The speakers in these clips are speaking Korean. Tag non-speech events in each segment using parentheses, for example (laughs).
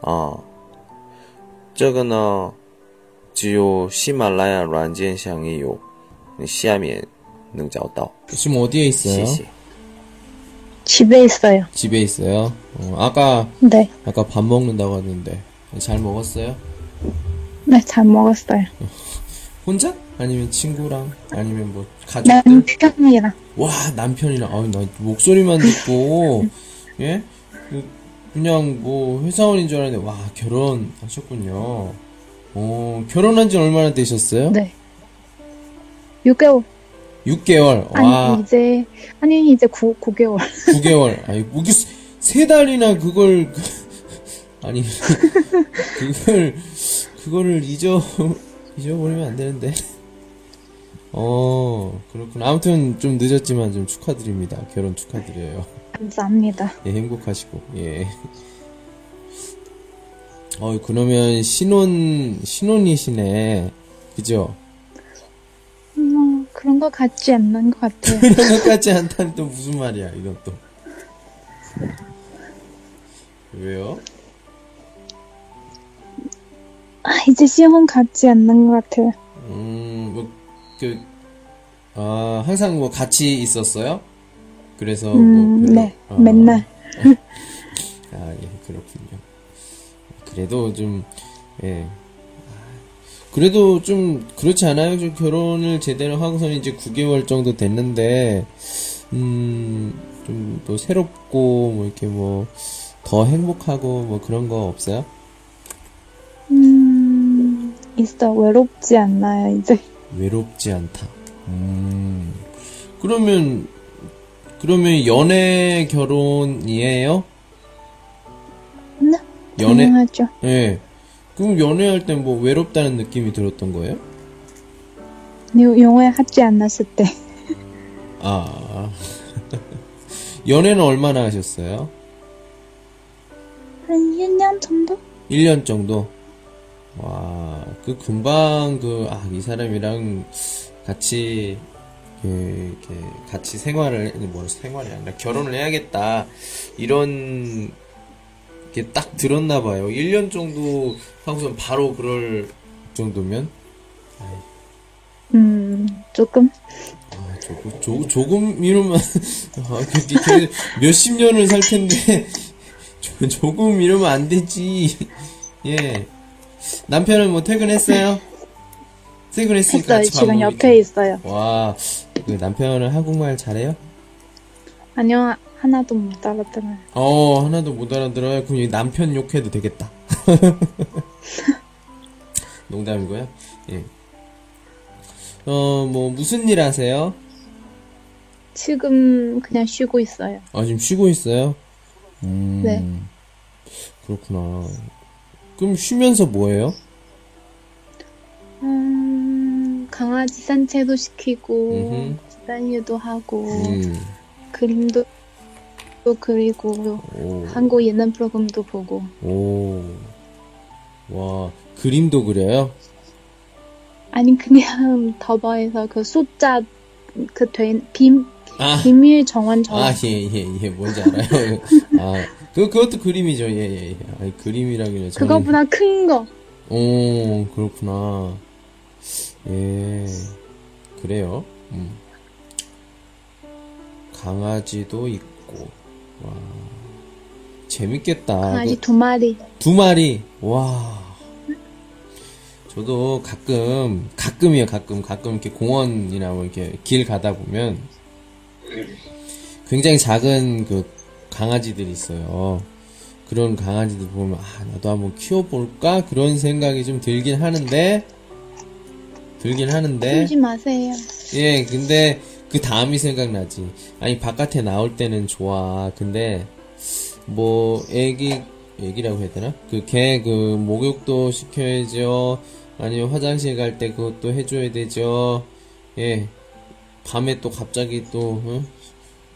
啊？这个呢，只有喜马拉雅软件上也有，你下面能找到。 지금 어디에 있어요? 谢谢。 집에 있어요. 집에 있어요. 어, 아까 네. 아까 밥 먹는다고 하는데 잘 먹었어요? 네, 잘 먹었어요. (laughs) 혼자? 아니면 친구랑? 아니면 뭐 가족들? 남편이랑. 와 남편이랑 아유 나 목소리만 듣고 (laughs) 예 그, 그냥 뭐 회사원인 줄 알았는데 와 결혼하셨군요. 어 결혼한 지 얼마나 되셨어요? 네. 6개월. 6개월. 아니, 와 이제, 아니, 이제 9, 9개월. 9개월. 아니 뭐 이게 세 달이나 그걸 그- (laughs) 아니 (laughs) 그걸 그거를 잊어 잊어버리면 안 되는데. 어 그렇군. 아무튼 좀 늦었지만 좀 축하드립니다. 결혼 축하드려요. 감사합니다. 예, 행복하시고, 예. 어, 그러면 신혼, 신혼이시네. 그죠? 뭐, 그런 거 같지 않는 것 같아요. (laughs) 그런 것까지 않다는 또 무슨 말이야, 이건 또. 왜요? 아, 이제 시험 같지 않는 것 같아요. 음, 뭐, 그, 아, 항상 뭐 같이 있었어요? 그래서 음, 뭐, 별로- 네. 아, 맨날. (laughs) 아, 예, 그렇군요. 그래도 좀, 예. 그래도 좀, 그렇지 않아요? 좀 결혼을 제대로 하고서는 이제 9개월 정도 됐는데, 음, 좀 또 새롭고, 뭐, 이렇게 뭐, 더 행복하고, 뭐 그런 거 없어요? 음, 있어. 외롭지 않나요, 이제. 외롭지 않다. 음, 그러면, 그러면 연애 결혼이에요? 네. 연애, 당연하죠. 예. 그럼 연애할 때 뭐 외롭다는 느낌이 들었던 거예요? 영어에 하지 않았을 때. (laughs) 아. (laughs) 연애는 얼마나 하셨어요? 한 1년 정도? 1년 정도? 와, 그 금방 그, 아, 이 사람이랑 같이, 그, 이렇게, 같이 생활을, 뭐, 생활이 아니라 결혼을 해야겠다. 이런, 게 딱 들었나 봐요. 1년 정도 하고선 바로 그럴 정도면? 음, 조금. 아, 조금, 조, 조금 이러면, (laughs) 아, 그, 그, 몇십 년을 살 텐데, (laughs) 조, 조금 이러면 안 되지. 예. 남편은 뭐 퇴근했어요? 퇴근했으니까 했어요. 같이 밥 지금 먹으니까. 옆에 있어요. 와, 그 남편은 한국말 잘해요? 아니요, 하나도 못 알아들어요. 어, 하나도 못 알아들어요? 그럼 이 남편 욕해도 되겠다. (laughs) 농담이고요. 예. 어, 뭐, 무슨 일 하세요? 지금 그냥 쉬고 있어요. 아, 지금 쉬고 있어요? 음, 네. 그렇구나. 그럼 쉬면서 뭐해요? 음, 강아지 산책도 시키고, 음흠. 집안일도 하고, 음, 그림도 또 그리고, 오, 한국 예능 프로그램도 보고, 오. 와, 그림도 그려요? 아니, 그냥 (laughs) 더버에서 그 숫자, 그 된, 빔, 아, 비밀 정원 정원. 아, 예, 예, 예, 뭔지 알아요. (laughs) 아, 그, 그것도 그림이죠, 예, 예, 예. 아니, 그림이라길래 저는. 그거보다 큰 거. 오, 그렇구나. 예, 그래요. 음. 강아지도 있고, 와, 재밌겠다. 강아지 그- 두 마리. 두 마리. 와. 저도 가끔, 가끔이요, 가끔, 가끔 이렇게 공원이나 뭐 이렇게 길 가다 보면 굉장히 작은 그 강아지들이 있어요. 그런 강아지들 보면, 아, 나도 한번 키워볼까? 그런 생각이 좀 들긴 하는데, 들긴 하는데, 키우지 마세요. 예, 근데 그 다음이 생각나지. 아니, 바깥에 나올 때는 좋아. 근데, 뭐, 애기, 얘기라고 해야 되나? 그개그 목욕도 시켜야죠. 아니면 화장실 갈 때 그것도 해줘야 되죠. 예. 밤에 또 갑자기 또 어?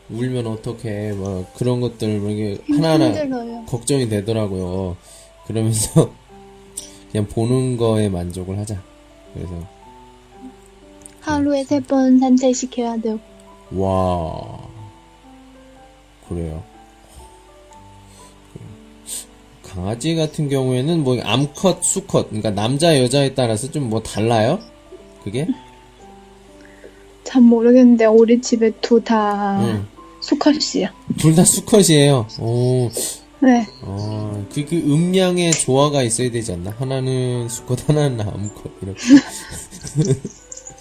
울면 어떡해 막 그런 것들 뭐 이게 하나하나 힘들어요. 걱정이 되더라고요. 그러면서 (laughs) 그냥 보는 거에 만족을 하자. 그래서 하루에 세 번 산책시켜야 돼요. 와 그래요. 강아지 같은 경우에는 뭐 암컷, 수컷, 그러니까 남자 여자에 따라서 좀 뭐 달라요? 그게? 잘 모르겠는데 우리 집에 둘다 응. 수컷이야. 둘다 수컷이에요. 오, 네. 어, 그, 그 음량의 조화가 있어야 되지 않나? 하나는 수컷, 하나는 암컷, 이렇게. (laughs)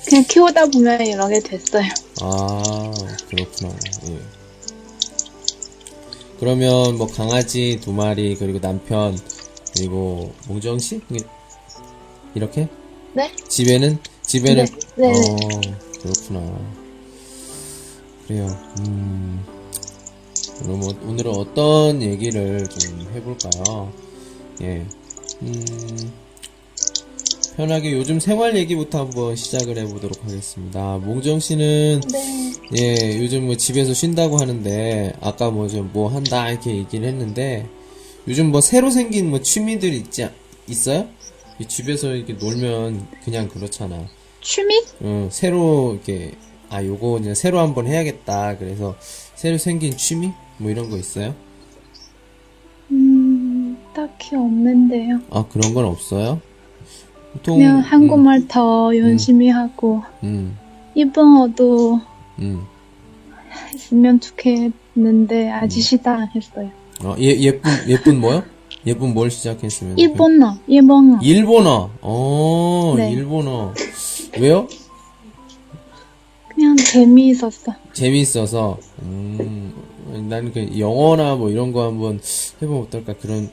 그냥 키우다 보면 이렇게 됐어요. 아, 그렇구나. 예. 그러면 뭐 강아지 두 마리, 그리고 남편, 그리고 몽정 씨? 이렇게? 네? 집에는, 집에는, 네, 네. 어, 그렇구나. 그래요. 음, 그럼 뭐 오늘은 어떤 얘기를 좀 해볼까요? 예. 음, 편하게 요즘 생활 얘기부터 한번 시작을 해보도록 하겠습니다. 몽정 씨는 네. 예, 요즘 뭐 집에서 쉰다고 하는데, 아까 뭐 좀뭐 한다, 이렇게 얘기를 했는데, 요즘 뭐 새로 생긴 뭐 취미들 있지, 있어요? 이 집에서 이렇게 놀면 그냥 그렇잖아. 취미? 어, 새로 이렇게, 아, 요거 그냥 새로 한번 해야겠다. 그래서 새로 생긴 취미? 뭐 이런 거 있어요? 음, 딱히 없는데요. 아, 그런 건 없어요? 보통, 그냥 한국말 더 열심히 하고 음, 일본어도 음. 했으면 좋겠는데 아직 시작 안 했어요. 어, 예, 예쁜, 예쁜 뭐요? 예쁜 뭘 시작했으면? 일본어, 일본어. 일본어. 어, 네. 일본어. 왜요? 재미있었어. 재미있어서. 음, 나는 그 영어나 뭐 이런 거 한번 해보면 어떨까 그런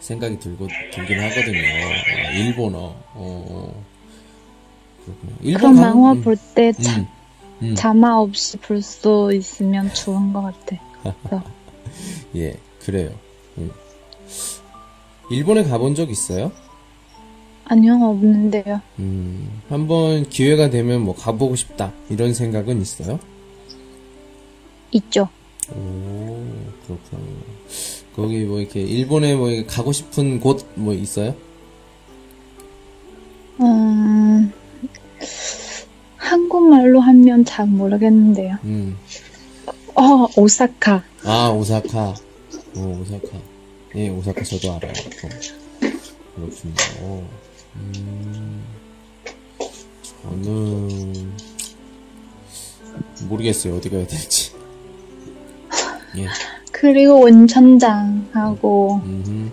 생각이 들고 들긴 하거든요. 아, 일본어. 어. 그렇구나. 그 일본 가- 만화 음, 볼 때 음, 음. 자막 없이 볼 수 있으면 좋은 것 같아. 그래서 (laughs) 예, 그래요. 음. 일본에 가본 적 있어요? 아니요, 없는데요. 음, 한번 기회가 되면 뭐 가보고 싶다 이런 생각은 있어요? 있죠. 오, 그렇구나. 거기 뭐 이렇게 일본에 뭐 이렇게 가고 싶은 곳 뭐 있어요? 음, 한국말로 하면 잘 모르겠는데요. 음, 어, 오사카. 아 오사카. 어, 오사카. 예, 오사카 저도 알아요. 어, 그렇군요. 음, 저는 모르겠어요 어디 가야 될지. 예, 그리고 원천장하고, 음,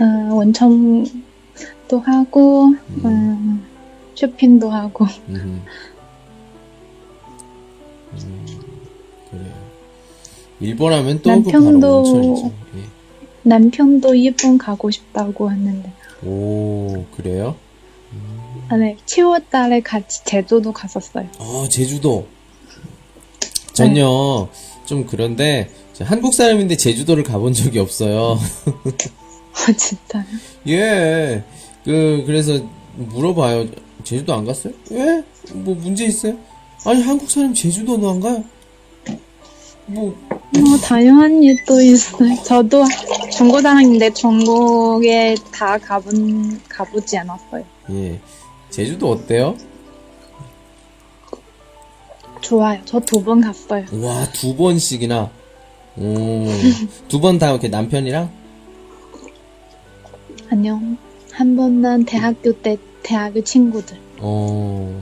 어, 원천도 하고, 음, 쇼핑도 하고. 음, 음, 그래요. 일본 하면 또그 바로 남편도- 원천이죠. 예. 남편도 일본 가고 싶다고 했는데. 오, 그래요? 아, 네. 7월 달에 같이 제주도 갔었어요. 아, 제주도. 전요, 좀 그런데, 저 한국 사람인데 제주도를 가본 적이 없어요. 아, (laughs) 진짜요? 예. 그, 그래서 물어봐요. 제주도 안 갔어요? 왜? 뭐 문제 있어요? 아니, 한국 사람 제주도는 안 가요? 뭐, 뭐, 다양한 일도 있어요. 저도 중국 사람인데 중국에 다 가본, 가보지 않았어요. 예. 제주도 어때요? 좋아요. 저 두 번 갔어요. 와, 두 번씩이나. 오, (laughs) 두 번 다 이렇게 남편이랑? 안녕. 한 번은 대학교 때 대학교 친구들. 어.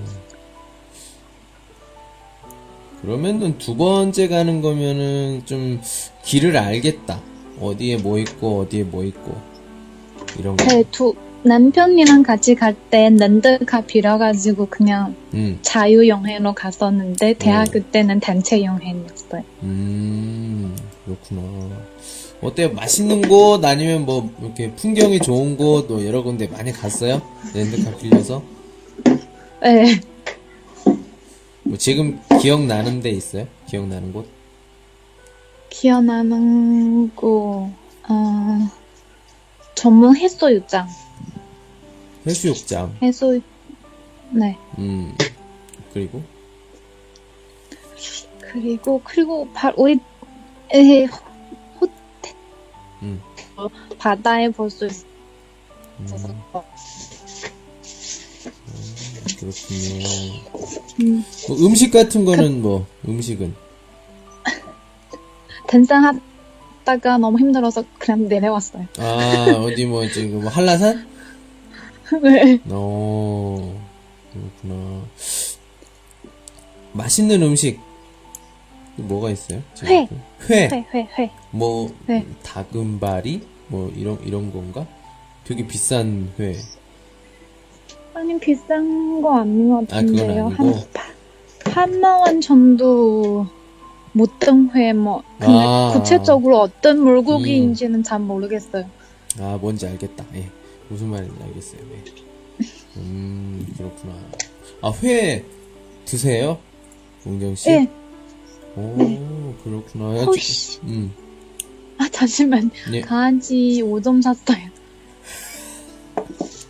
그러면은 두 번째 가는 거면은 좀 길을 알겠다. 어디에 뭐 있고, 어디에 뭐 있고. 이런 거. 네, 두, 남편이랑 같이 갈때 렌트카 빌어가지고 그냥 음, 자유 여행으로 갔었는데 대학교 때는 단체 여행이었어요. 음, 그렇구나. 어때요? 맛있는 곳, 아니면 뭐, 이렇게 풍경이 좋은 곳, 뭐 여러 군데 많이 갔어요? 렌트카 빌려서? 네. 뭐 지금 기억나는 데 있어요? 기억나는 곳? 기억나는 거 어, 전문 해소유장. 해수욕장. 해소, 네. 음. 그리고 그리고, 그리고, 바, 우리, 에, 호, 음. 어, 바다에 볼 수 있어. 그렇군요. 음, 뭐 음식 같은 거는 뭐 음식은 등산하다가 너무 힘들어서 그냥 내려왔어요. 아 어디 뭐 지금 뭐 한라산? (laughs) 네. 어 그렇구나. 맛있는 음식 뭐가 있어요? 회. 회. 회, 회, 회. 뭐 회. 다금바리 뭐 이런 이런 건가? 되게 비싼 회. 아니, 비싼 거 아닌 것 아, 같은데요. 아니고? 한, 한만 원 정도 못등회 뭐, 근데 아. 구체적으로 어떤 물고기인지는 잘 모르겠어요. 아 뭔지 알겠다. 예. 무슨 말인지 알겠어요. 예. 음 그렇구나. 아 회 드세요? 웅경 씨? 예. 오 그렇구나. 야, 혹시, 저- 음. 아, 잠시만. 예. 강아지 5점 샀어요.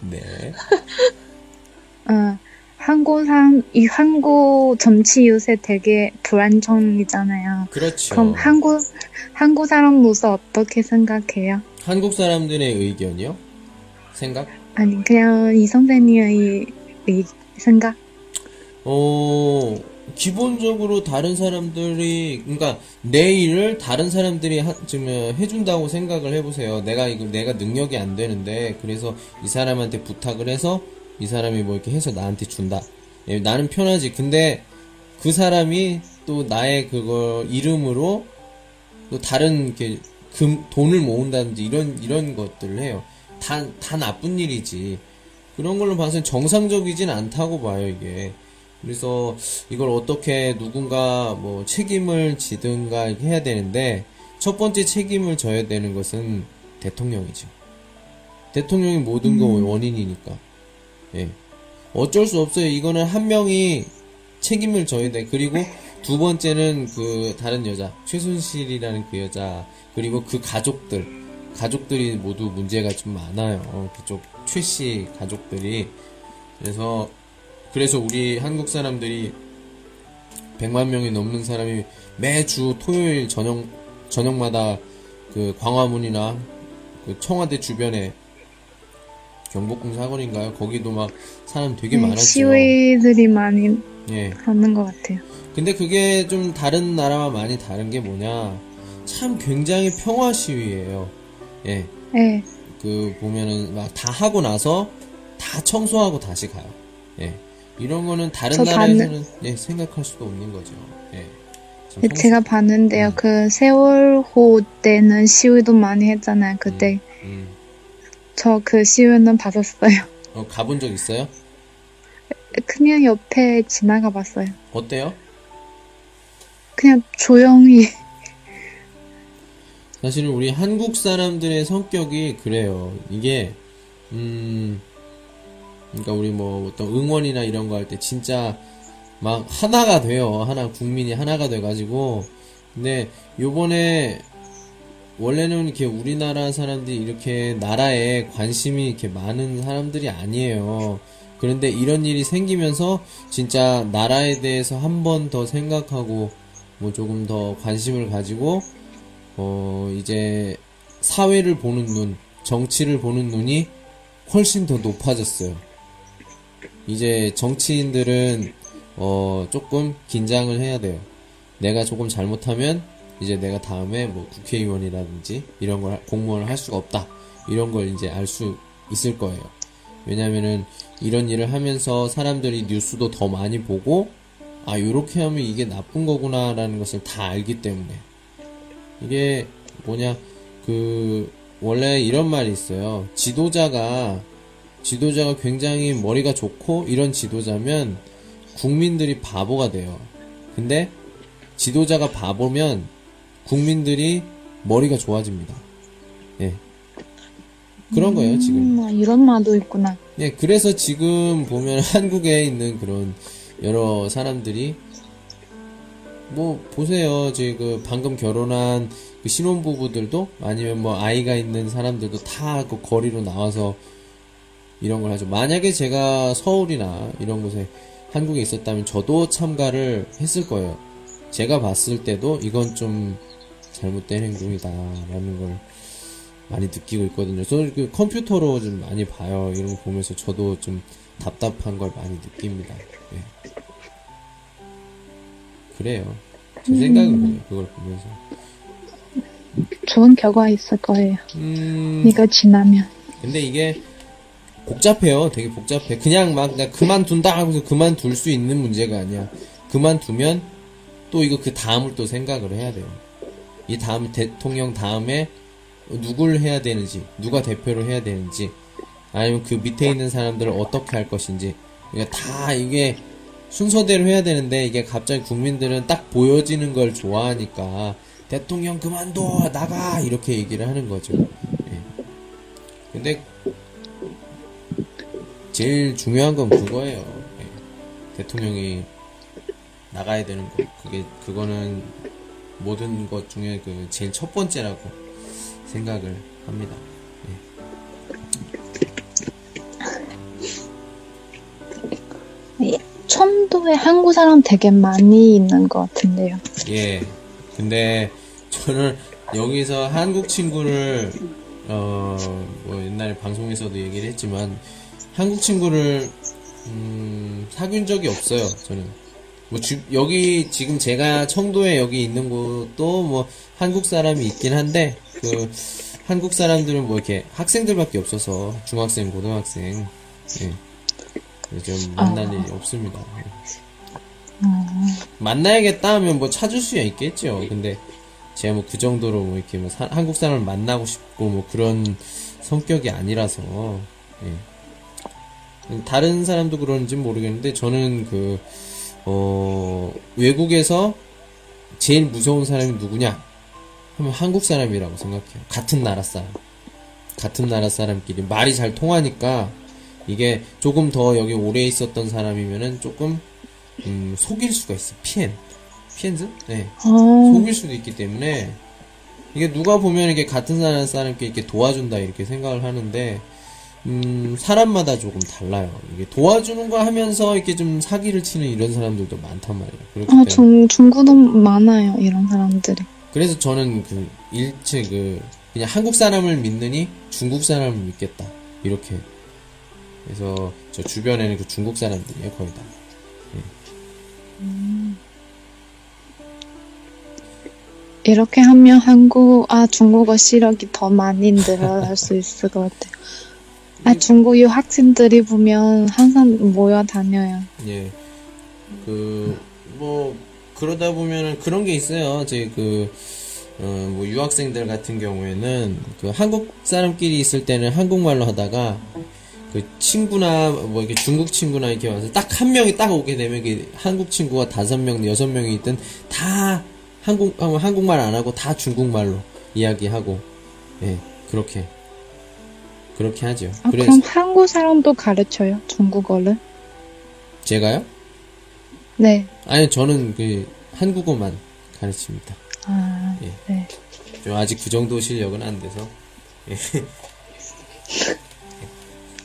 네. (laughs) 어, 한국 사람, 이 한국 정치 요새 되게 불안정이잖아요. 그렇죠. 그럼 한국, 한국 사람으로서 어떻게 생각해요? 한국 사람들의 의견이요? 생각? 아니, 그냥 이 선생님의 이 생각? 어, 기본적으로 다른 사람들이, 그러니까 내 일을 다른 사람들이 하, 지금 해준다고 생각을 해보세요. 내가 이거, 내가 능력이 안 되는데, 그래서 이 사람한테 부탁을 해서 이 사람이 뭐 이렇게 해서 나한테 준다. 예, 나는 편하지. 근데 그 사람이 또 나의 그거 이름으로 또 다른 이렇게 금, 돈을 모은다든지 이런, 이런 것들을 해요. 다, 다 나쁜 일이지. 그런 걸로 봐서는 정상적이진 않다고 봐요, 이게. 그래서 이걸 어떻게 누군가 뭐 책임을 지든가 해야 되는데 첫 번째 책임을 져야 되는 것은 대통령이죠. 대통령이 모든 거 원인이니까. 예. 어쩔 수 없어요. 이거는 한 명이 책임을 져야 돼. 그리고 두 번째는 그 다른 여자, 최순실이라는 그 여자, 그리고 그 가족들, 가족들이 모두 문제가 좀 많아요. 어, 그쪽 최 씨 가족들이. 그래서 그래서 우리 한국 사람들이 100만 명이 넘는 사람이 매주 토요일 저녁 저녁마다 그 광화문이나 그 청와대 주변에 경복궁 사거리인가요? 거기도 막 사람 되게 네, 많았죠. 시위들이 많이 예. 하는 것 같아요. 근데 그게 좀 다른 나라와 많이 다른 게 뭐냐? 참 굉장히 평화 시위예요. 예. 네. 그 보면은 막 다 하고 나서 다 청소하고 다시 가요. 예. 이런 거는 다른 저 나라에서는 예, 생각할 수도 없는 거죠. 예. 참 평소- 제가 봤는데요. 음. 그 세월호 때는 시위도 많이 했잖아요. 그때 음. 저그 시위는 봤었어요. 어, 가본 적 있어요? 그냥 옆에 지나가 봤어요. 어때요? 그냥 조용히. (laughs) 사실은 우리 한국 사람들의 성격이 그래요. 이게 음 그러니까 우리 뭐 어떤 응원이나 이런 거 할 때 진짜 막 하나가 돼요. 하나 국민이 하나가 돼 가지고 근데 요번에 원래는 이렇게 우리나라 사람들이 이렇게 나라에 관심이 이렇게 많은 사람들이 아니에요. 그런데 이런 일이 생기면서 진짜 나라에 대해서 한 번 더 생각하고 뭐 조금 더 관심을 가지고 어, 이제 사회를 보는 눈, 정치를 보는 눈이 훨씬 더 높아졌어요. 이제 정치인들은 어, 조금 긴장을 해야 돼요. 내가 조금 잘못하면 이제 내가 다음에 뭐 국회의원이라든지 이런 걸 할- 공무원을 할 수가 없다. 이런 걸 이제 알 수 있을 거예요. 왜냐면은 이런 일을 하면서 사람들이 뉴스도 더 많이 보고 아, 요렇게 하면 이게 나쁜 거구나라는 것을 다 알기 때문에 이게 뭐냐 그 원래 이런 말이 있어요. 지도자가 지도자가 굉장히 머리가 좋고 이런 지도자면 국민들이 바보가 돼요. 근데 지도자가 바보면 국민들이 머리가 좋아집니다. 예. 그런 거예요, 지금. 음, 뭐 이런 말도 있구나. 예, 그래서 지금 보면 (laughs) 한국에 있는 그런 여러 사람들이 뭐 보세요. 이제 그 방금 결혼한 그 신혼부부들도 아니면 뭐 아이가 있는 사람들도 다 그 거리로 나와서 이런 걸 하죠. 만약에 제가 서울이나 이런 곳에 한국에 있었다면 저도 참가를 했을 거예요. 제가 봤을 때도 이건 좀 잘못된 행동이다라는 걸 많이 느끼고 있거든요. 저는 그 컴퓨터로 좀 많이 봐요. 이런 거 보면서 저도 좀 답답한 걸 많이 느낍니다. 예. 그래요. 제 생각은 그래요. 그걸 보면서. 좋은 결과 있을 거예요. 음, 이거 지나면. 근데 이게 복잡해요. 되게 복잡해. 그냥 막 그냥 그만둔다 하고서 그만둘 수 있는 문제가 아니야. 그만두면 또 이거 그 다음을 또 생각을 해야 돼요. 이 다음 대통령 다음에 누굴 해야 되는지, 누가 대표를 해야 되는지, 아니면 그 밑에 있는 사람들을 어떻게 할 것인지. 그러니까 다 이게 순서대로 해야 되는데 이게 갑자기 국민들은 딱 보여지는 걸 좋아하니까 대통령 그만둬 나가 이렇게 얘기를 하는 거죠. 예. 근데 제일 중요한 건 그거예요. 예. 대통령이 나가야 되는 거. 그게 그거는 모든 것 중에 그 제일 첫 번째라고 생각을 합니다. 예, 첨도에 한국 사람 되게 많이 있는 것 같은데요. 예. 근데 저는 여기서 한국 친구를 어 뭐 옛날에 방송에서도 얘기를 했지만 한국 친구를 음, 사귄 적이 없어요. 저는 뭐 주, 여기 지금 제가 청도에 여기 있는 곳도 뭐 한국 사람이 있긴 한데 그 한국 사람들은 뭐 이렇게 학생들밖에 없어서 중학생, 고등학생 예. 좀 만날 아. 일이 없습니다. 만나야겠다 하면 뭐 찾을 수야 있겠죠. 근데 제가 뭐 그 정도로 뭐 이렇게 뭐 사- 한국 사람을 만나고 싶고 뭐 그런 성격이 아니라서 예. 다른 사람도 그런지 는 모르겠는데 저는 그 어, 외국에서 제일 무서운 사람이 누구냐 하면 한국 사람이라고 생각해요. 같은 나라 사람. 같은 나라 사람끼리 말이 잘 통하니까 이게 조금 더 여기 오래 있었던 사람이면은 조금 음, 속일 수가 있어. 피엔. 피엔즈? 네. 어, 속일 수도 있기 때문에 이게 누가 보면 이게 같은 나라 사람끼리 이렇게 도와준다 이렇게 생각을 하는데 음, 사람마다 조금 달라요. 이게 도와주는 거 하면서 이렇게 좀 사기를 치는 이런 사람들도 많단 말이에요. 아, 중, 중국도 많아요, 이런 사람들이. 그래서 저는 그 일체 그 그냥 한국 사람을 믿느니 중국 사람을 믿겠다 이렇게 그래서 저 주변에는 그 중국 사람들이에요 거의 다 이렇게 하면 한국, 아, 중국어 실력이 더 많이 늘어날 수 있을 것 같아요. 아, 중국 유학생들이 보면 항상 모여 다녀요. 예. 그, 뭐, 그러다 보면은 그런 게 있어요. 제 그, 어, 뭐, 유학생들 같은 경우에는 그 한국 사람끼리 있을 때는 한국말로 하다가 그 친구나 뭐 이렇게 중국 친구나 이렇게 와서 딱 한 명이 딱 오게 되면 이게 한국 친구가 다섯 명, 여섯 명이 있든 다 한국, 어, 한국말 안 하고 다 중국말로 이야기하고, 예, 그렇게. 그렇게 하죠. 아, 그래서 그럼 한국 사람도 가르쳐요, 중국어를? 제가요? 네. 아니 저는 그 한국어만 가르칩니다. 아, 예. 네. 좀 아직 그 정도 실력은 안 돼서. 예.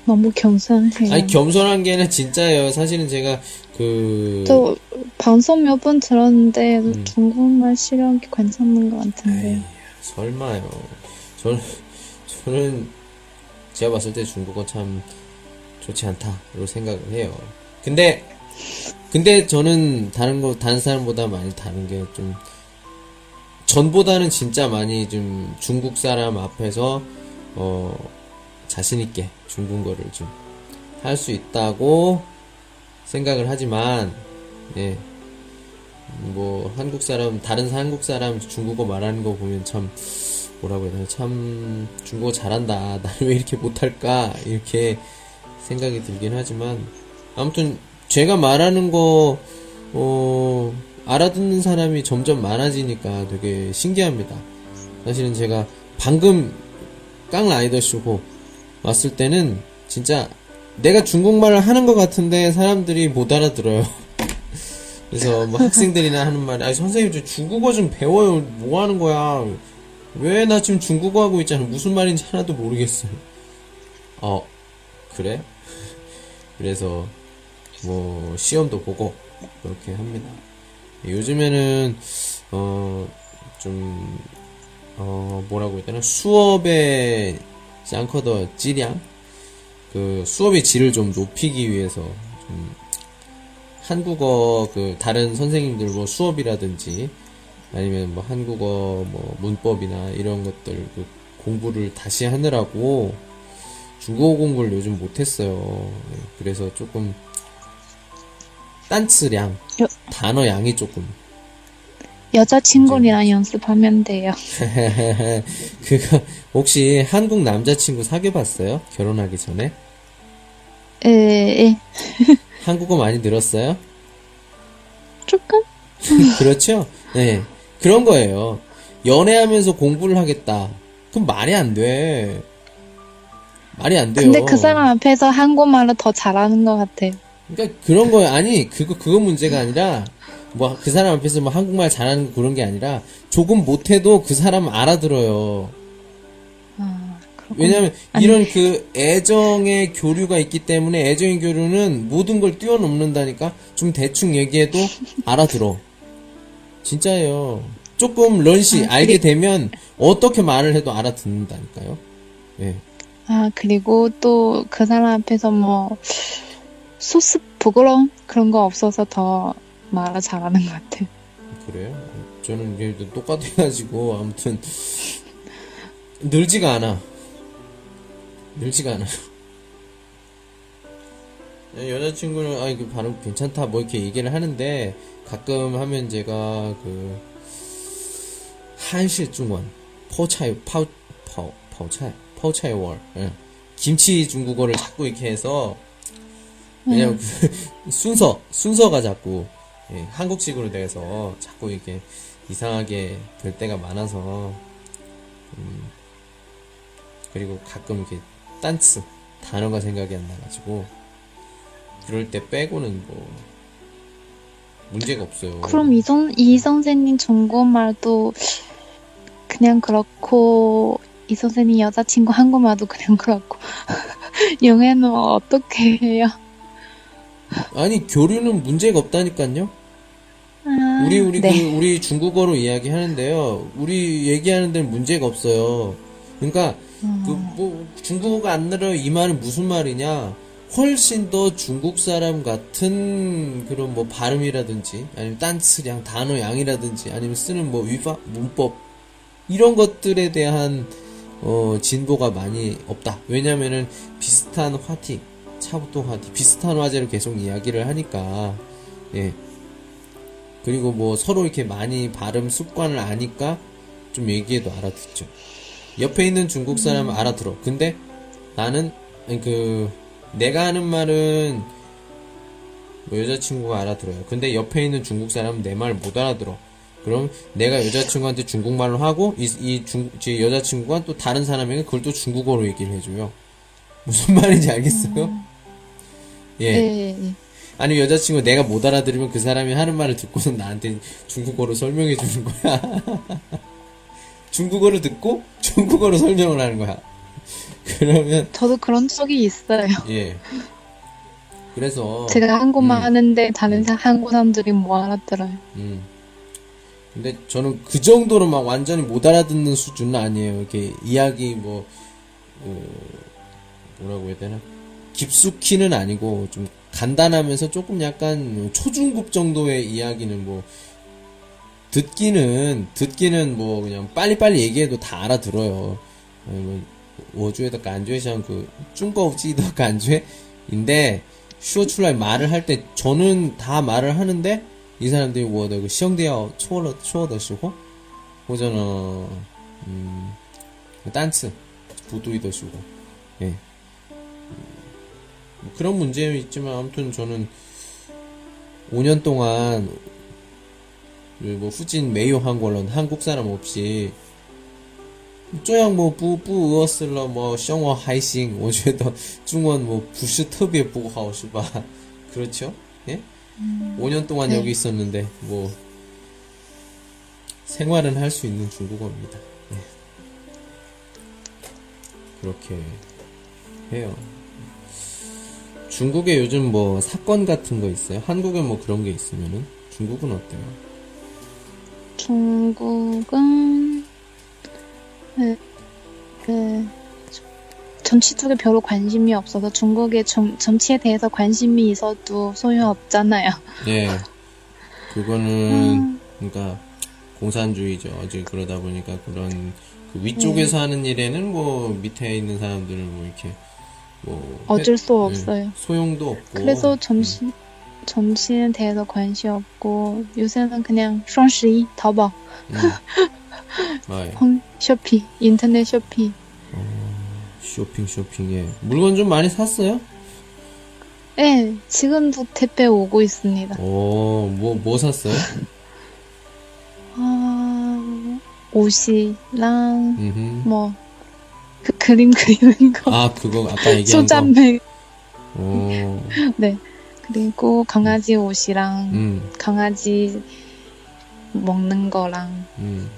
너무 겸손해요. 아니 겸손한 게 아니라 진짜예요. 사실은 제가 그저 방송 몇 번 들었는데 음. 중국말 실력이 괜찮은 것 같은데요. 에이, 설마요. 저는 저는 제가 봤을 때 중국어 참 좋지 않다로 생각을 해요. 근데 근데 저는 다른 거 다른 사람보다 많이 다른 게 좀 전보다는 진짜 많이 좀 중국 사람 앞에서 어 자신 있게 중국어를 좀 할 수 있다고 생각을 하지만 예. 뭐 한국 사람 다른 한국 사람 중국어 말하는 거 보면 참 뭐라고 해야 되나 참 중국어 잘한다 (laughs) 나는 왜 이렇게 못할까 이렇게 생각이 들긴 하지만 아무튼 제가 말하는 거 어, 알아듣는 사람이 점점 많아지니까 되게 신기합니다 사실은 제가 방금 깡 라이더 쇼고 왔을 때는 진짜 내가 중국말을 하는 것 같은데 사람들이 못 알아들어요 (laughs) 그래서 뭐 학생들이나 하는 말이, 아니, 선생님, 저 중국어 좀 배워요. 뭐 하는 거야? 왜 나 지금 중국어 하고 있잖아. 무슨 말인지 하나도 모르겠어요. 어, 그래? 그래서, 뭐, 시험도 보고, 그렇게 합니다. 요즘에는, 어, 좀, 어, 뭐라고 해야 되나? 수업의 짱커더 질량? 그, 수업의 질을 좀 높이기 위해서, 좀, 한국어, 그, 다른 선생님들 뭐 수업이라든지, 아니면 뭐 한국어 뭐 문법이나 이런 것들 그 공부를 다시 하느라고 중국어 공부를 요즘 못했어요. 네, 그래서 조금 딴츠량 여- 단어 양이 조금 여자친구랑 연습하면 돼요. (laughs) 그거 혹시 한국 남자친구 사귀어봤어요? 결혼하기 전에 에, 에, 한국어 많이 늘었어요? 조금? (laughs) 그렇죠? 네 그런 거예요. 연애하면서 공부를 하겠다. 그럼 말이 안 돼. 말이 안 돼요. 근데 그 사람 앞에서 한국말을 더 잘하는 것 같아요. 그러니까 그런 거예요. 아니 그거 그거 문제가 아니라 뭐 그 사람 앞에서 뭐 한국말 잘하는 거 그런 게 아니라 조금 못해도 그 사람 알아들어요. 아, 그렇구나. 왜냐면 이런 그 애정의 교류가 있기 때문에 애정의 교류는 모든 걸 뛰어넘는다니까 좀 대충 얘기해도 알아들어. 진짜예요. 조금 런시 아, 알게 되면 어떻게 말을 해도 알아듣는다니까요. 예. 아, 그리고 또 그 사람 앞에서 뭐, 소스 부끄러움? 그런 거 없어서 더 말을 잘하는 것 같아요. 그래요? 저는 이게 똑같아가지고 아무튼 늘지가 않아. 늘지가 않아요. 네, 여자친구는 아 이거 발음 괜찮다 뭐 이렇게 얘기를 하는데 가끔 하면 제가 그 한실 중원 포차이 파우 파우 파우차이? 파우차이 월. 예. 김치 중국어를 자꾸 이렇게 해서 왜냐면 그 (laughs) 순서 순서가 자꾸 예, 한국식으로 돼서 자꾸 이렇게 이상하게 될 때가 많아서 음, 그리고 가끔 이렇게 딴츠 단어가 생각이 안 나가지고 그럴 때 빼고는 뭐 문제가 없어요. 그럼 이, 선, 이 선생님 중국말도 그냥 그렇고, 이 선생님 여자친구 한국말도 그냥 그렇고, (laughs) 영애는 어떻게 해요? 아니 교류는 문제가 없다니까요. 아, 우리 우리 네. 그 우리 중국어로 이야기하는데요. 우리 얘기하는 데는 문제가 없어요. 그러니까 그뭐 중국어가 안 늘어요 이 말은 무슨 말이냐? 훨씬 더 중국 사람 같은 그런 뭐 발음이라든지 아니면 딴츠량 단어 양이라든지 아니면 쓰는 뭐 위파 문법 이런 것들에 대한 어, 진보가 많이 없다. 왜냐면은 비슷한 화티, 차부터 화티, 비슷한 화제를 계속 이야기를 하니까, 예. 그리고 뭐 서로 이렇게 많이 발음 습관을 아니까 좀 얘기해도 알아듣죠. 옆에 있는 중국 사람은 알아들어. 근데 나는 그 내가 하는 말은 뭐 여자친구가 알아들어요. 근데 옆에 있는 중국 사람은 내 말 못 알아들어. 그럼 내가 여자친구한테 중국말로 하고 이, 이 중, 제 여자친구가 또 다른 사람에게 그걸 또 중국어로 얘기를 해줘요. 무슨 (laughs) 말인지 알겠어요? 예. 네. 아니 여자친구 내가 못 알아들으면 그 사람이 하는 말을 듣고서 나한테 중국어로 설명해 주는 거야. (laughs) 중국어를 듣고 중국어로 설명을 하는 거야. 그러면 저도 그런 적이 있어요. 예. 그래서 제가 한국말 음. 하는데 다른 사, 한국 사람들이 뭐 알아들어요. 음. 근데 저는 그 정도로 막 완전히 못 알아듣는 수준은 아니에요. 이렇게 이야기 뭐, 어, 뭐라고 해야 되나? 깊숙이는 아니고 좀 간단하면서 조금 약간 초중급 정도의 이야기는 뭐, 듣기는, 듣기는 뭐 그냥 빨리빨리 얘기해도 다 알아들어요. 아니 뭐, 我觉得感觉像그 중국어지의 感觉인데 说出来 말을 할 때 저는 다 말을 하는데 이 사람들이 我的兄弟要错了说的时候或者呢嗯单词不对的时候 예. 뭐 그런 문제는 있지만 아무튼 저는 5년 동안 뭐 후진 메이오 한국어는 한국 사람 없이 这样么不不饿死了么生活还行我觉得中文么不是特别不好是吧 그렇죠 예 오 5년 동안 네. 여기 있었는데 뭐 생활은 할 수 있는 중국어입니다. 네. 그렇게 해요. 중국에 요즘 뭐 사건 같은 거 있어요? 한국에 뭐 그런 게 있으면은 중국은 어때요? 중국은 네, 그 정치 쪽에 별로 관심이 없어서 중국의 정, 정치에 대해서 관심이 있어도 소용없잖아요. 예. 그거는 음. 그러니까 공산주의죠. 어제 그러다 보니까 그런 그 위쪽에서 하는 일에는 뭐 밑에 있는 사람들은 뭐 이렇게 뭐 어쩔 수 해- 없어요. 예, 소용도 없고. 그래서 정치 정치에 대해서 관심 없고 요새는 그냥 双十一 淘宝 음. 아, 예. 홈 (laughs) 쇼핑 인터넷 쇼핑 쇼핑 쇼핑에 물건 좀 많이 샀어요? 네 지금도 택배 오고 있습니다. 오, 뭐, 뭐 샀어요? 아 옷이랑 음흠. 뭐 그 그림 그리는 거 아, 그거 아까 얘기한 거. 소장백 오, (laughs) 네 그리고 강아지 옷이랑 음, 강아지 먹는 거랑 음.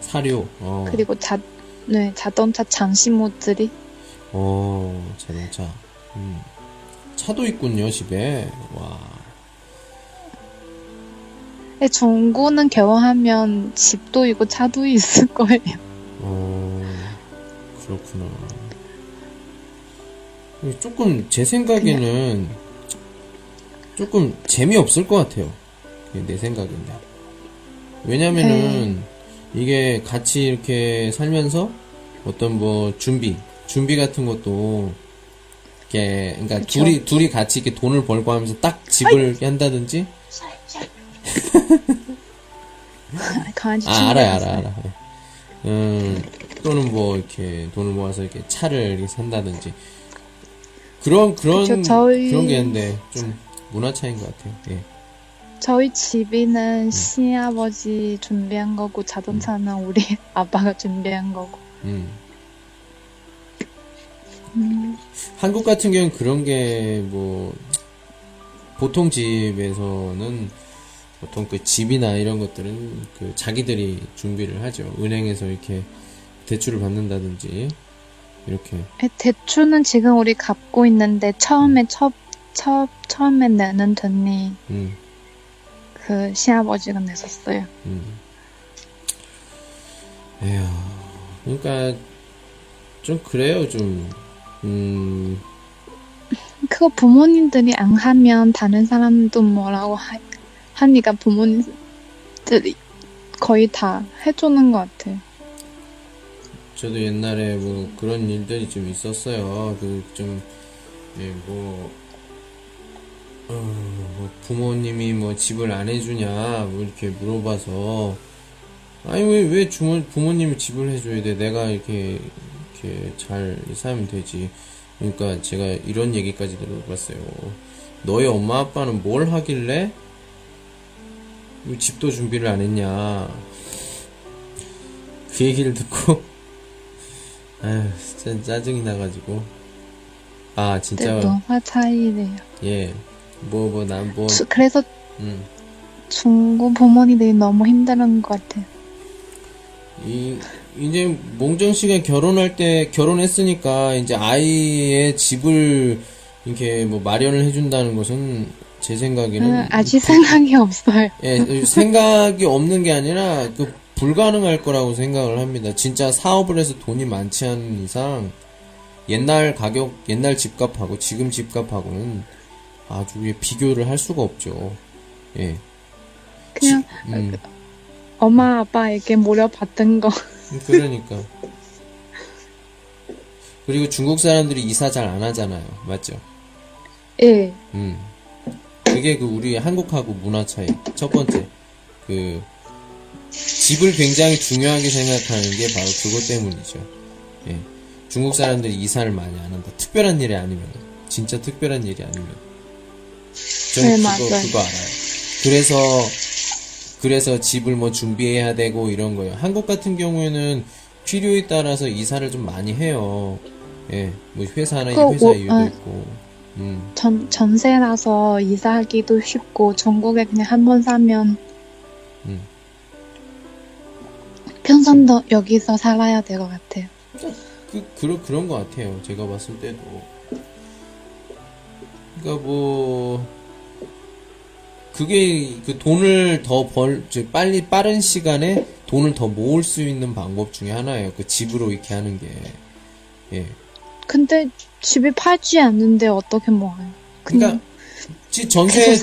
사료. 어, 그리고 자 네, 자동차 장식물들이 어, 자동차. 음. 차도 있군요, 집에. 와. 네, 중고는 결혼하면 집도 있고 차도 있을 거예요. 어, 그렇구나. 조금, 제 생각에는, 조금 재미없을 것 같아요. 내 생각인데. 왜냐면은, 이게 같이 이렇게 살면서, 어떤 뭐, 준비, 준비 같은 것도, 이렇게, 그러니까 그쵸. 둘이, 둘이 같이 이렇게 돈을 벌고 하면서 딱 집을 이렇게 한다든지, 아, 친구 알아요. 알아, 알아. 예. 음, 또는 뭐, 이렇게, 돈을 모아서 이렇게 차를 이렇게 산다든지. 그런, 그런, 그쵸, 저희- 그런 게 있는데, 좀, 문화 차이인 것 같아요. 예. 저희 집에는 시아버지 준비한 거고 자동차는 우리 (laughs) 아빠가 준비한 거고. 음. 음, 한국 같은 경우는 그런 게, 뭐, 보통 집에서는, 보통 그 집이나 이런 것들은 그 자기들이 준비를 하죠. 은행에서 이렇게 대출을 받는다든지, 이렇게. 에, 대출은 지금 우리 갚고 있는데 처음에 첫, 첫 처음에 내는 돈이 음, 그 시아버지가 냈었어요. 음. 에휴, 그러니까, 좀 그래요, 좀. 음, (laughs) 그거 부모님들이 안 하면 다른 사람도 뭐라고 하, 하니까 부모님들이 거의 다 해주는 것 같아요. 저도 옛날에 뭐 그런 일들이 좀 있었어요. 그 좀, 예, 뭐, 어, 뭐 부모님이 뭐 집을 안 해주냐, 뭐 이렇게 물어봐서, 아니, 왜, 왜 주모, 부모님이 집을 해줘야 돼? 내가 이렇게, 이렇게 잘 살면 되지. 그러니까 제가 이런 얘기까지 들어봤어요. 너희 엄마 아빠는 뭘 하길래 왜 집도 준비를 안 했냐. 그 얘기를 듣고, (laughs) 아휴, 진짜 짜증이 나가지고. 아, 진짜, 네, 문화 차이래요. 예. 뭐, 뭐, 난 뭐, 주- 그래서 음. 중국 부모님들이 너무 힘든 것 같아요. 이, 이제, 몽정 씨가 결혼할 때, 결혼했으니까, 이제 아이의 집을, 이렇게 뭐, 마련을 해준다는 것은, 제 생각에는, 음, 아직 생각이 없어요. 예, 생각이 없는 게 아니라, 그, 불가능할 거라고 생각을 합니다. 진짜 사업을 해서 돈이 많지 않은 이상, 옛날 가격, 옛날 집값하고 지금 집값하고는 아주 예, 비교를 할 수가 없죠. 예. 그냥 음, 엄마 아빠에게 물려받은 거. 그러니까. 그리고 중국 사람들이 이사 잘 안 하잖아요. 맞죠? 예. 음. 그게 그 우리 한국하고 문화 차이. 첫 번째. 그, 집을 굉장히 중요하게 생각하는 게 바로 그것 때문이죠. 예. 중국 사람들이 이사를 많이 안 한다. 특별한 일이 아니면. 진짜 특별한 일이 아니면. 저는 네, 그거, 맞아요. 그거 알아요. 그래서, 그래서 집을 뭐 준비해야 되고 이런 거예요. 한국 같은 경우에는 필요에 따라서 이사를 좀 많이 해요. 예. 뭐 회사 하나, 그 회사 오- 이유도 아. 있고. 음, 전, 전세라서 이사하기도 쉽고, 전국에 그냥 한 번 사면, 음. 더 여기서 살아야 될 것 같아요. 그, 그런, 그런 것 같아요. 제가 봤을 때도. 그니까 뭐, 그게 그 돈을 더 벌, 저 빨리 빠른 시간에 돈을 더 모을 수 있는 방법 중에 하나예요. 그 집으로 이렇게 하는 게. 예. 근데 집이 팔지 않는데 어떻게 모아요? 그러니까 지- 전세.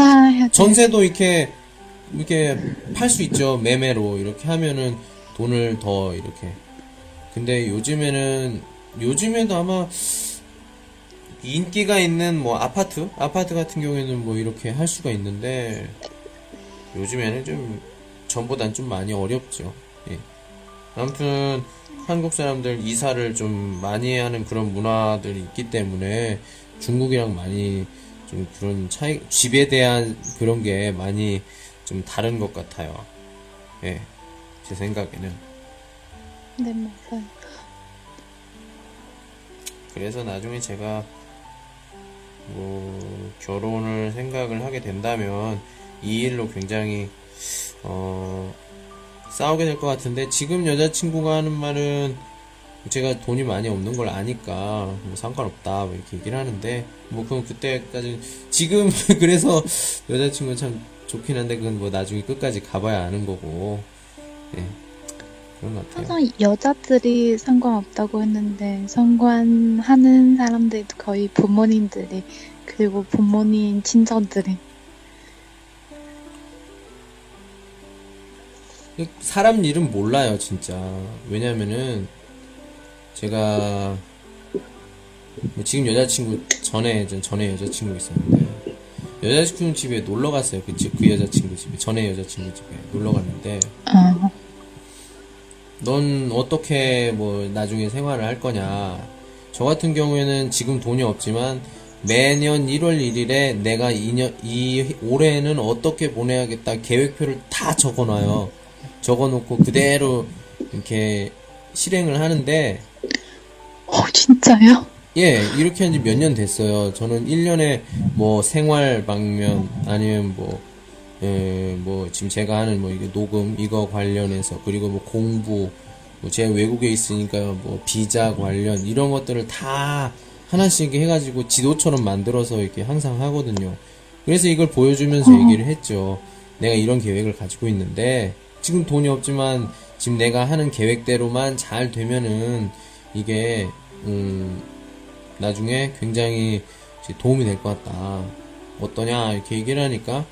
전세도 이렇게 이렇게 팔 수 있죠 매매로 이렇게 하면은 돈을 더 이렇게 근데 요즘에는 요즘에도 아마 인기가 있는 뭐 아파트 아파트 같은 경우에는 뭐 이렇게 할 수가 있는데 요즘에는 좀 전보단 좀 많이 어렵죠 예. 아무튼 한국 사람들 이사를 좀 많이 하는 그런 문화들이 있기 때문에 중국이랑 많이 좀 그런 차이, 집에 대한 그런 게 많이 좀 다른 것 같아요. 예, 제 생각에는. 네, 맞아요. 그래서 나중에 제가 뭐 결혼을 생각을 하게 된다면 이 일로 굉장히 어 싸우게 될 것 같은데 지금 여자친구가 하는 말은 제가 돈이 많이 없는 걸 아니까 뭐 상관없다 뭐 이렇게 얘기를 하는데 뭐 그건 그때까지 지금 (laughs) 그래서 여자친구는 참 좋긴 한데 그건 뭐 나중에 끝까지 가봐야 아는 거고. 예 그런 것 같아요. 항상 여자들이 상관없다고 했는데 상관하는 사람들이 거의 부모님들이 그리고 부모님 친척들이 사람 일은 몰라요, 진짜. 왜냐면은, 제가, 뭐 지금 여자친구, 전에, 전- 전에 여자친구 있었는데, 여자친구 집에 놀러 갔어요. 그 집, 그 여자친구 집에. 전에 여자친구 집에 놀러 갔는데, 어, 넌 어떻게 뭐 나중에 생활을 할 거냐. 저 같은 경우에는 지금 돈이 없지만 매년 1월 1일에 내가 2년, 이 올해는 어떻게 보내야겠다 계획표를 다 적어놔요. 적어놓고 그대로 이렇게 실행을 하는데 어 진짜요? 예, 이렇게 한 지 몇 년 됐어요. 저는 1년에 뭐 생활 방면 아니면 뭐, 예, 뭐 지금 제가 하는 뭐 이게 녹음 이거 관련해서 그리고 뭐 공부 뭐 제가 외국에 있으니까 뭐 비자 관련 이런 것들을 다 하나씩 해가지고 지도처럼 만들어서 이렇게 항상 하거든요. 그래서 이걸 보여주면서 얘기를 했죠. 내가 이런 계획을 가지고 있는데 지금 돈이 없지만 지금 내가 하는 계획대로만 잘 되면은 이게 음 나중에 굉장히 도움이 될 것 같다. 어떠냐 이렇게 얘기를 하니까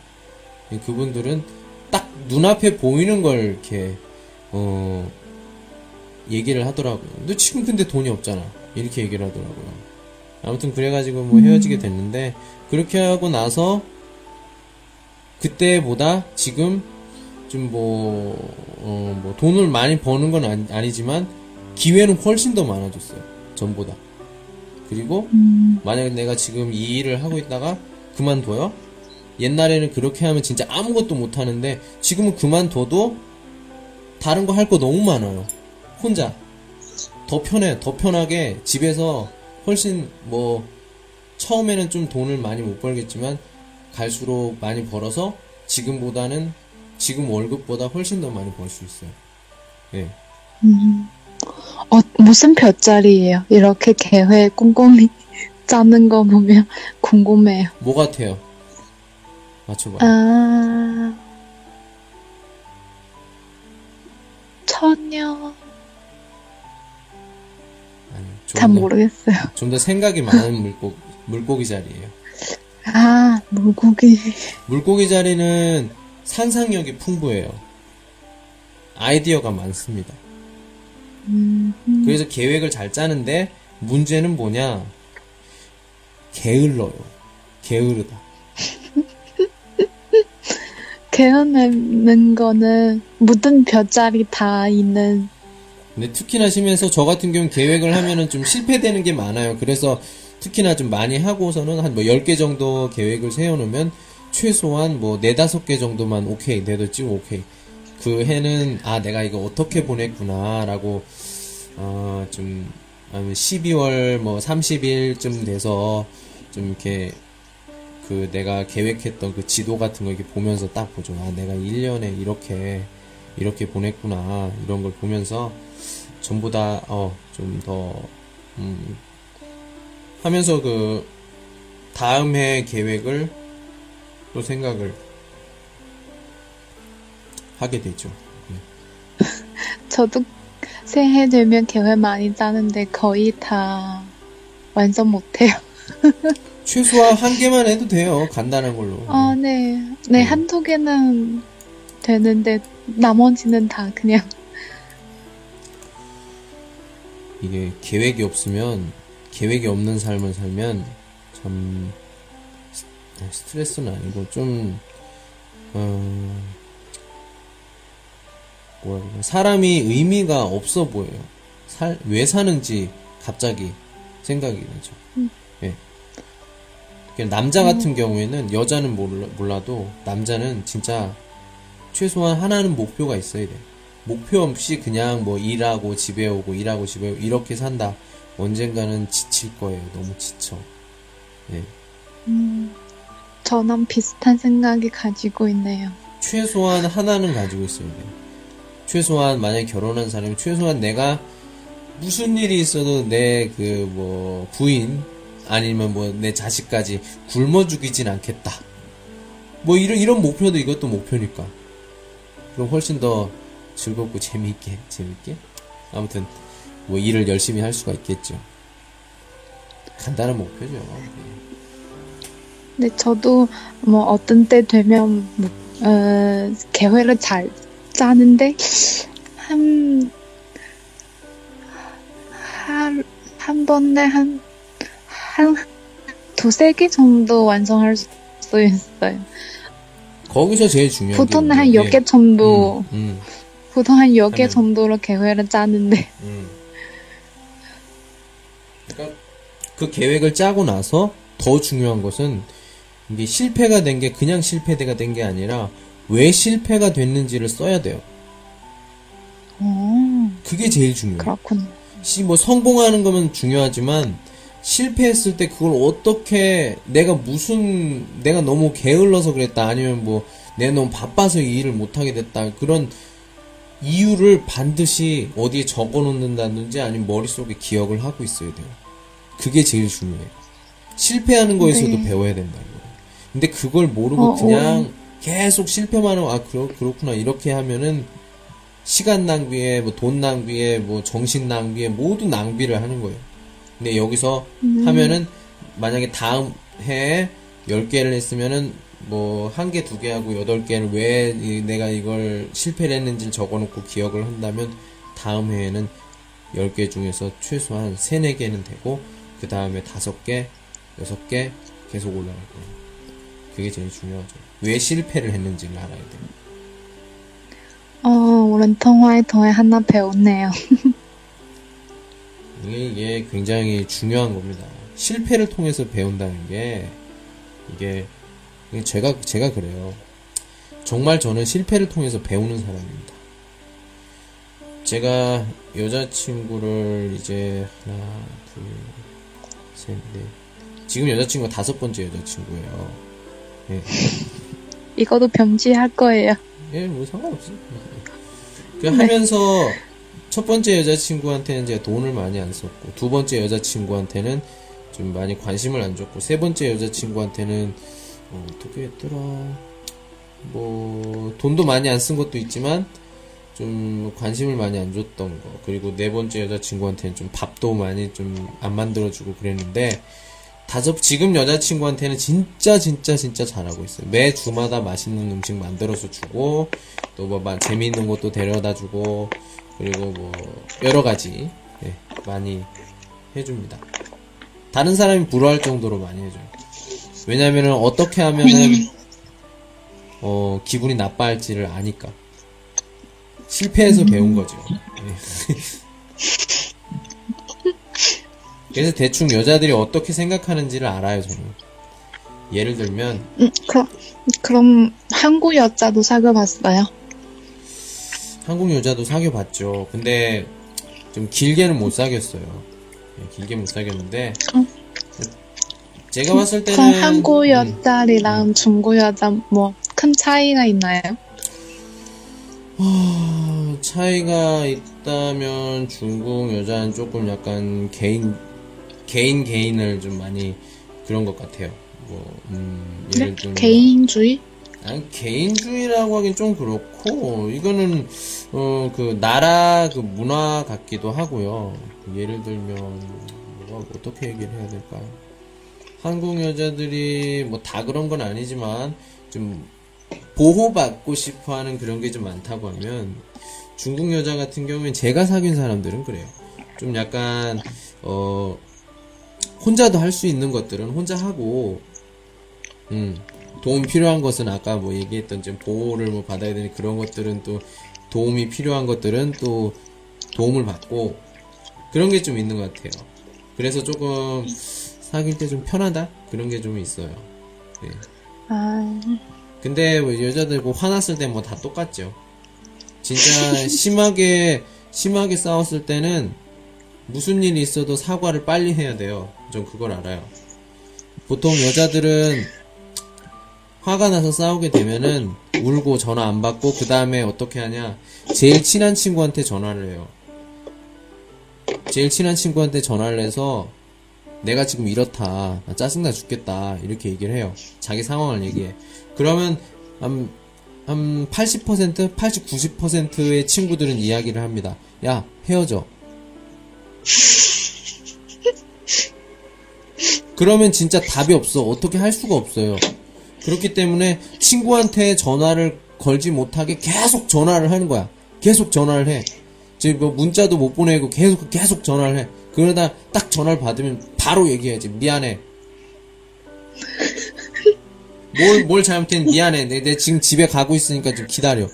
그분들은 딱 눈앞에 보이는 걸 이렇게 어 얘기를 하더라고요. 너 지금 근데 돈이 없잖아. 이렇게 얘기를 하더라고요. 아무튼 그래가지고 뭐 헤어지게 됐는데 그렇게 하고 나서 그때보다 지금 좀 뭐, 어, 뭐 돈을 많이 버는 건 아니, 아니지만 기회는 훨씬 더 많아졌어요. 전보다. 그리고 만약에 내가 지금 이 일을 하고 있다가 그만둬요? 옛날에는 그렇게 하면 진짜 아무것도 못 하는데 지금은 그만둬도 다른 거 할 거 너무 많아요. 혼자. 더 편해. 더 편하게 집에서 훨씬 뭐 처음에는 좀 돈을 많이 못 벌겠지만 갈수록 많이 벌어서 지금보다는 지금 월급보다 훨씬 더 많이 벌 수 있어요. 예. 음. 어, 무슨 별자리예요? 이렇게 계획 꼼꼼히 (laughs) 짜는 거 보면 궁금해요. 뭐 같아요? 맞춰봐요. 아, 처녀. 아니, 잘 모르겠어요. 좀 더 생각이 많은 물고, 물고기 자리예요. 아, 물고기. 물고기 자리는 상상력이 풍부해요. 아이디어가 많습니다. 음, 그래서 계획을 잘 짜는데 문제는 뭐냐? 게을러요. 게으르다. (laughs) 개어내는 거는 모든 별자리 다 있는 근데 특히나 심해서 저 같은 경우 계획을 하면은 좀 실패되는 게 많아요. 그래서 특히나 좀 많이 하고서는 한 뭐 10개 정도 계획을 세워놓으면 최소한 뭐 4, 5개 정도만 오케이, 내도 찍고 오케이. 그 해는 아, 내가 이거 어떻게 보냈구나, 라고, 어, 좀, 아니면 12월 뭐 30일쯤 돼서 좀 이렇게 그 내가 계획했던 그 지도 같은 거 이렇게 보면서 딱 보죠. 아, 내가 1년에 이렇게, 이렇게 보냈구나. 이런 걸 보면서 전부 다, 어, 좀 더, 음, 하면서 그 다음 해 계획을 또 생각을 하게 되죠. (laughs) 저도 새해 되면 계획 많이 짜는데 거의 다 완성 못해요. (laughs) 최소한 한 개만 해도 돼요. 간단한 걸로. 아, 네. 네, 음. 한두 개는 되는데 나머지는 다 그냥 (laughs) 이게 계획이 없으면 계획이 없는 삶을 살면 참 스- 스트레스는 아니고 좀 어, 뭐라 그래 사람이 의미가 없어 보여요. 살, 왜 사는지 갑자기 생각이 나죠. 남자 같은 경우에는 여자는 몰라, 몰라 도 남자는 진짜 최소한 하나는 목표가 있어야 돼. 목표 없이 그냥 뭐 일하고 집에 오고 일하고 집에 오고 이렇게 산다. 언젠가는 지칠 거예요. 너무 지쳐. 예. 저랑 비슷한 생각이 가지고 있네요. 최소한 하나는 가지고 있어야 돼요. 최소한 만약에 결혼한 사람이 최소한 내가 무슨 일이 있어도 내 그 뭐 부인 아니면 뭐 내 자식까지 굶어 죽이진 않겠다. 뭐 이런 이런 목표도 이것도 목표니까. 그럼 훨씬 더 즐겁고 재미있게 재밌게 아무튼 뭐 일을 열심히 할 수가 있겠죠. 간단한 목표죠. 근데 저도 뭐 어떤 때 되면 뭐, 어, 계획을 잘 짜는데 한, 한, 한 번에 한, 한 두세 개 정도 완성할 수 있어요. 거기서 제일 중요한 게 보통 한 뭐냐면, 10개 정도, 음, 음. 보통 한 10개 하면- 정도로 계획을 짜는데, 음. 그러니까 그 계획을 짜고 나서 더 중요한 것은 이게 실패가 된 게 그냥 실패가 된 게 아니라 왜 실패가 됐는지를 써야 돼요. 어, 그게 제일 중요해요. 그렇군요. 시, 뭐 성공하는 거면 중요하지만 실패했을 때 그걸 어떻게 내가 무슨 내가 너무 게을러서 그랬다 아니면 뭐 내가 너무 바빠서 이 일을 못하게 됐다 그런 이유를 반드시 어디에 적어 놓는다든지 아니면 머릿속에 기억을 하고 있어야 돼요. 그게 제일 중요해요. 실패하는 거에서도 네. 배워야 된다고요. 근데 그걸 모르고 어, 그냥 계속 실패만 하고 아 그렇, 그렇구나 이렇게 하면은 시간 낭비에 뭐 돈 낭비에 뭐 정신 낭비에 모두 낭비를 하는 거예요. 근데 여기서 하면은 만약에 다음 해에 10개를 했으면은 뭐 한 개, 두 개 하고 여덟 개를 왜 이- 내가 이걸 실패를 했는지를 적어 놓고 기억을 한다면 다음 해에는 10개 중에서 최소한 3, 4개는 되고 그 다음에 다섯 개, 여섯 개 계속 올라갈 거예요. 그게 제일 중요하죠. 왜 실패를 했는지를 알아야 돼요. 어, 오늘 통화에 더해 하나 배웠네요. (laughs) 이게, 굉장히 중요한 겁니다. 실패를 통해서 배운다는 게 이게 제가 제가 그래요. 정말 저는 실패를 통해서 배우는 사람입니다. 제가 여자친구를 이제 하나, 둘, 셋, 넷. 지금 여자친구가 다섯 번째 여자친구예요. 예. 이거도 병지할 거예요. 예, 뭐 상관없어. 그 하면서 첫 번째 여자친구한테는 제가 돈을 많이 안 썼고 두 번째 여자친구한테는 좀 많이 관심을 안 줬고 세 번째 여자친구한테는 어, 어떻게 했더라 뭐 돈도 많이 안 쓴 것도 있지만 좀 관심을 많이 안 줬던 거 그리고 네 번째 여자친구한테는 좀 밥도 많이 좀 안 만들어주고 그랬는데 다섯 지금 여자친구한테는 진짜 진짜 진짜 잘하고 있어요. 매 주마다 맛있는 음식 만들어서 주고 또 뭐 재미있는 것도 데려다 주고 그리고 뭐 여러 가지 예, 많이 해줍니다. 다른 사람이 부러워할 정도로 많이 해줘요. 왜냐면은 어떻게 하면은 어 기분이 나빠할지를 아니까 실패해서 배운 거죠. 예. (laughs) 그래서 대충 여자들이 어떻게 생각하는지를 알아요, 저는. 예를 들면, 음, 그럼, 그럼 한국 여자도 사귀어봤어요? 한국 여자도 사귀어 봤죠. 근데, 좀 길게는 못 사귀었어요. 예, 길게 못 사귀었는데, 음. 제가 봤을 때는 그럼 한국 음, 여자리랑 중국 여자 뭐 큰 차이가 있나요? 아, 차이가 있다면 중국 여자는 조금 약간 개인 개인 개인을 좀 많이 그런 것 같아요. 뭐 음, 예를 네? 들면 개인주의? 아니, 개인주의라고 하긴 좀 그렇고 이거는 어 그 나라 그 문화 같기도 하고요. 예를 들면 뭐가 어떻게 얘기를 해야 될까요? 한국 여자들이 뭐 다 그런 건 아니지만 좀 보호받고 싶어 하는 그런 게 좀 많다고 하면 중국 여자 같은 경우엔 제가 사귄 사람들은 그래요. 좀 약간 어 혼자도 할 수 있는 것들은 혼자 하고 음 도움 필요한 것은 아까 뭐 얘기했던 좀 보호를 뭐 받아야 되는 그런 것들은 또 도움이 필요한 것들은 또 도움을 받고 그런 게 좀 있는 것 같아요. 그래서 조금 사귈 때 좀 편하다 그런 게 좀 있어요. 네. 아, 근데 뭐 여자들 뭐 화났을 때 뭐 다 똑같죠. 진짜 (laughs) 심하게 심하게 싸웠을 때는 무슨 일이 있어도 사과를 빨리 해야 돼요. 전 그걸 알아요. 보통 여자들은 화가 나서 싸우게 되면은 울고 전화 안 받고 그 다음에 어떻게 하냐? 제일 친한 친구한테 전화를 해요. 제일 친한 친구한테 전화를 해서 내가 지금 이렇다. 나 짜증나 죽겠다. 이렇게 얘기를 해요. 자기 상황을 얘기해. 그러면 한, 한 80%, 80, 90%의 친구들은 이야기를 합니다. 야, 헤어져. 그러면 진짜 답이 없어. 어떻게 할 수가 없어요. 그렇기 때문에 친구한테 전화를 걸지 못하게 계속 전화를 하는 거야. 계속 전화를 해. 지금 뭐 문자도 못 보내고 계속 계속 전화를 해. 그러다 딱 전화를 받으면 바로 얘기해야지. 미안해. 뭘, 뭘 잘못했 미안해. 내, 내 지금 집에 가고 있으니까 좀 기다려.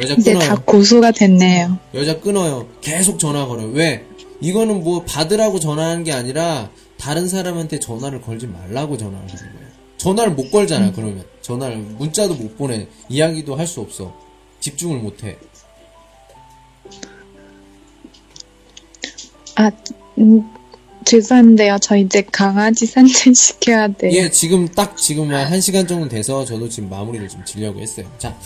여자 이제 다 끊어요. 고수가 됐네요. 여자 끊어요. 계속 전화 걸어요. 왜? 이거는 뭐 받으라고 전화하는 게 아니라 다른 사람한테 전화를 걸지 말라고 전화를 하는 거예요. 전화를 못 걸잖아, 그러면. 전화를, 문자도 못 보내. 이야기도 할 수 없어. 집중을 못 해. 아, 음, 죄송한데요. 저 이제 강아지 산책 시켜야 돼요. 예, 지금 딱 지금 한 시간 정도 돼서 저도 지금 마무리를 좀 지려고 했어요. 자,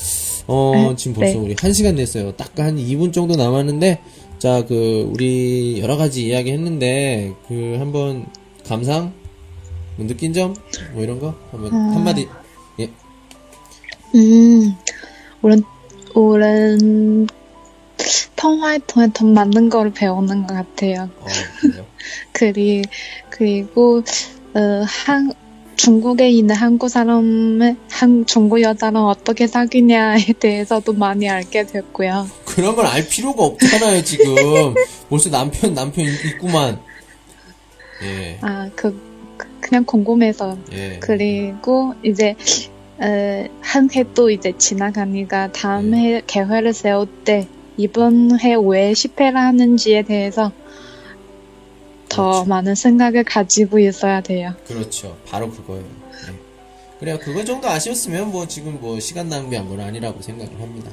어, 네, 지금 벌써 네. 우리 한 시간 됐어요. 딱 한 2분 정도 남았는데, 자, 그, 우리 여러 가지 이야기 했는데, 그, 한번, 감상? 뭐 느낀 점? 뭐 이런 거? 한번, 한마디. 예. 음, 오른, 오른, 통화에 통해 더 많은 걸 배우는 것 같아요. 어? (laughs) 그리, 그리고, 어, 한, 중국에 있는 한국 사람을, 한, 중국 여자랑 어떻게 사귀냐에 대해서도 많이 알게 됐고요. 그런 걸 알 필요가 없잖아요, 지금. (laughs) 벌써 남편, 남편 있구만. 예, 아, 그, 그- 그냥 궁금해서. 예. 그리고 이제, 어, 한 해 또 이제 지나가니까 다음 네. 해 계획을 세울 때, 이번 해 왜 실패를 하는지에 대해서 더 그렇죠. 많은 생각을 가지고 있어야 돼요. 그렇죠. 바로 그거예요. 예. 그래요. 그거 정도 아셨으면 뭐 지금 뭐 시간 낭비한 건 아니라고 생각을 합니다.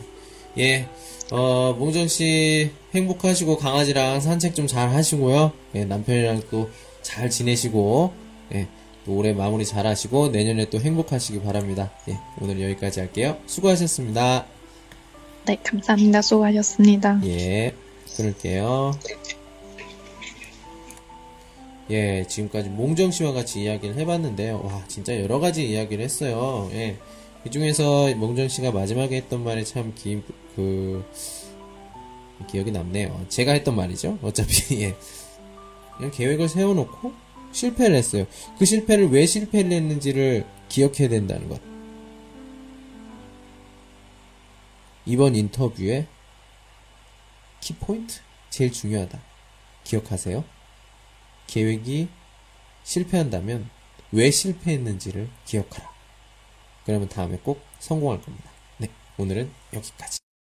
예. 어, 몽정 씨 행복하시고 강아지랑 산책 좀 잘 하시고요. 예, 남편이랑 또 잘 지내시고 예. 또 올해 마무리 잘 하시고 내년에 또 행복하시기 바랍니다. 예. 오늘 여기까지 할게요. 수고하셨습니다. 네, 감사합니다. 수고하셨습니다. 예, 끊을게요. 예, 지금까지 몽정 씨와 같이 이야기를 해봤는데요. 와, 진짜 여러 가지 이야기를 했어요. 예. 그 중에서 몽정 씨가 마지막에 했던 말이 참 기, 그, 기억이 남네요. 제가 했던 말이죠. 어차피, (laughs) 예. 그냥 계획을 세워놓고 실패를 했어요. 그 실패를 왜 실패를 했는지를 기억해야 된다는 것. 이번 인터뷰에 키포인트? 제일 중요하다. 기억하세요. 계획이 실패한다면 왜 실패했는지를 기억하라. 그러면 다음에 꼭 성공할 겁니다. 네, 오늘은 여기까지.